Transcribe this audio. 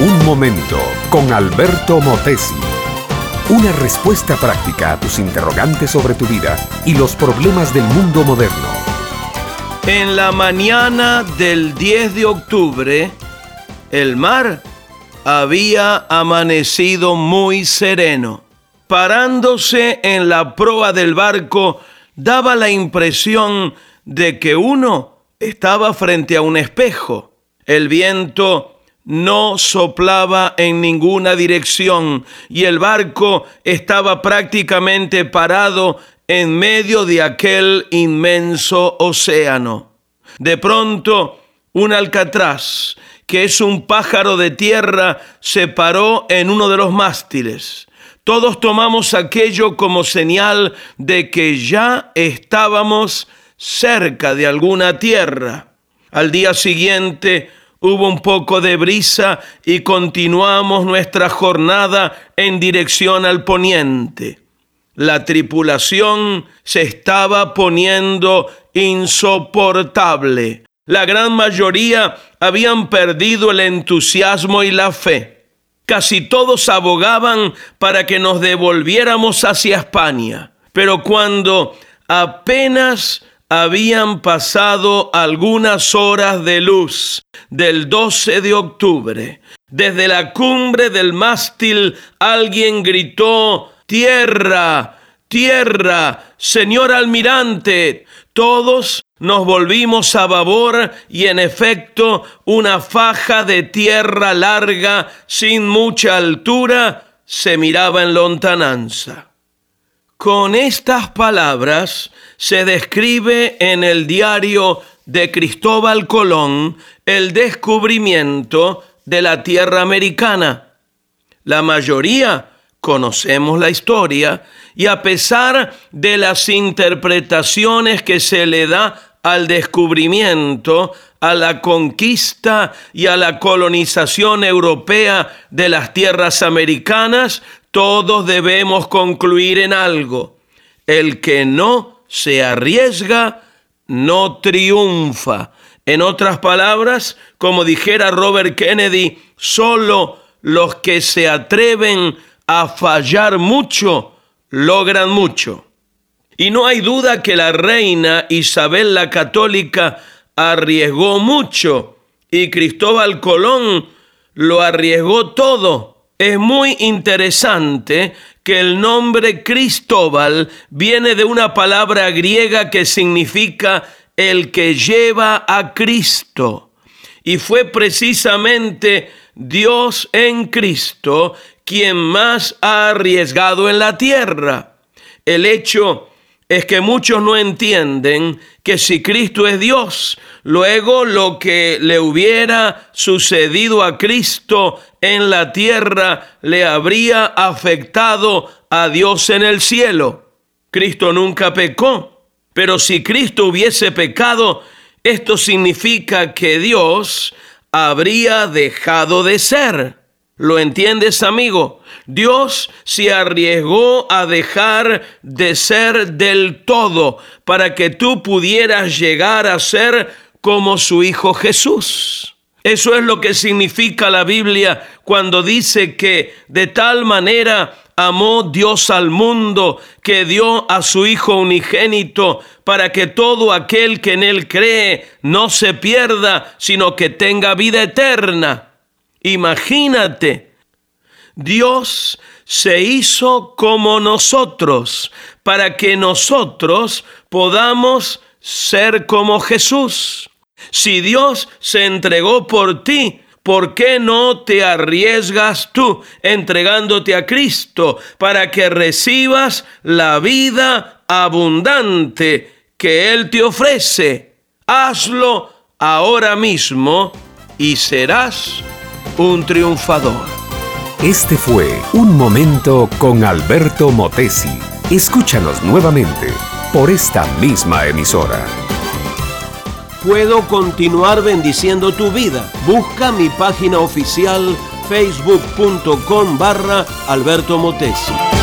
Un momento con Alberto Motesi. Una respuesta práctica a tus interrogantes sobre tu vida y los problemas del mundo moderno. En la mañana del 10 de octubre, el mar había amanecido muy sereno. Parándose en la proa del barco, daba la impresión de que uno estaba frente a un espejo. El viento no soplaba en ninguna dirección y el barco estaba prácticamente parado en medio de aquel inmenso océano. De pronto, un alcatraz, que es un pájaro de tierra, se paró en uno de los mástiles. Todos tomamos aquello como señal de que ya estábamos cerca de alguna tierra. Al día siguiente, Hubo un poco de brisa y continuamos nuestra jornada en dirección al poniente. La tripulación se estaba poniendo insoportable. La gran mayoría habían perdido el entusiasmo y la fe. Casi todos abogaban para que nos devolviéramos hacia España. Pero cuando apenas habían pasado algunas horas de luz del 12 de octubre. Desde la cumbre del mástil alguien gritó, Tierra, tierra, señor almirante. Todos nos volvimos a babor y en efecto una faja de tierra larga sin mucha altura se miraba en lontananza. Con estas palabras se describe en el diario de Cristóbal Colón el descubrimiento de la tierra americana. La mayoría conocemos la historia y a pesar de las interpretaciones que se le da al descubrimiento, a la conquista y a la colonización europea de las tierras americanas, todos debemos concluir en algo. El que no se arriesga, no triunfa. En otras palabras, como dijera Robert Kennedy, solo los que se atreven a fallar mucho logran mucho. Y no hay duda que la reina Isabel la Católica arriesgó mucho y Cristóbal Colón lo arriesgó todo es muy interesante que el nombre Cristóbal viene de una palabra griega que significa el que lleva a Cristo. Y fue precisamente Dios en Cristo quien más ha arriesgado en la tierra. El hecho es que muchos no entienden que si Cristo es Dios, luego lo que le hubiera sucedido a Cristo en la tierra le habría afectado a Dios en el cielo. Cristo nunca pecó, pero si Cristo hubiese pecado, esto significa que Dios habría dejado de ser. ¿Lo entiendes, amigo? Dios se arriesgó a dejar de ser del todo para que tú pudieras llegar a ser como su Hijo Jesús. Eso es lo que significa la Biblia cuando dice que de tal manera amó Dios al mundo que dio a su Hijo unigénito para que todo aquel que en él cree no se pierda, sino que tenga vida eterna. Imagínate, Dios se hizo como nosotros para que nosotros podamos ser como Jesús. Si Dios se entregó por ti, ¿por qué no te arriesgas tú entregándote a Cristo para que recibas la vida abundante que Él te ofrece? Hazlo ahora mismo y serás un triunfador. Este fue Un Momento con Alberto Motesi. Escúchanos nuevamente por esta misma emisora. Puedo continuar bendiciendo tu vida. Busca mi página oficial facebook.com barra Alberto Motesi.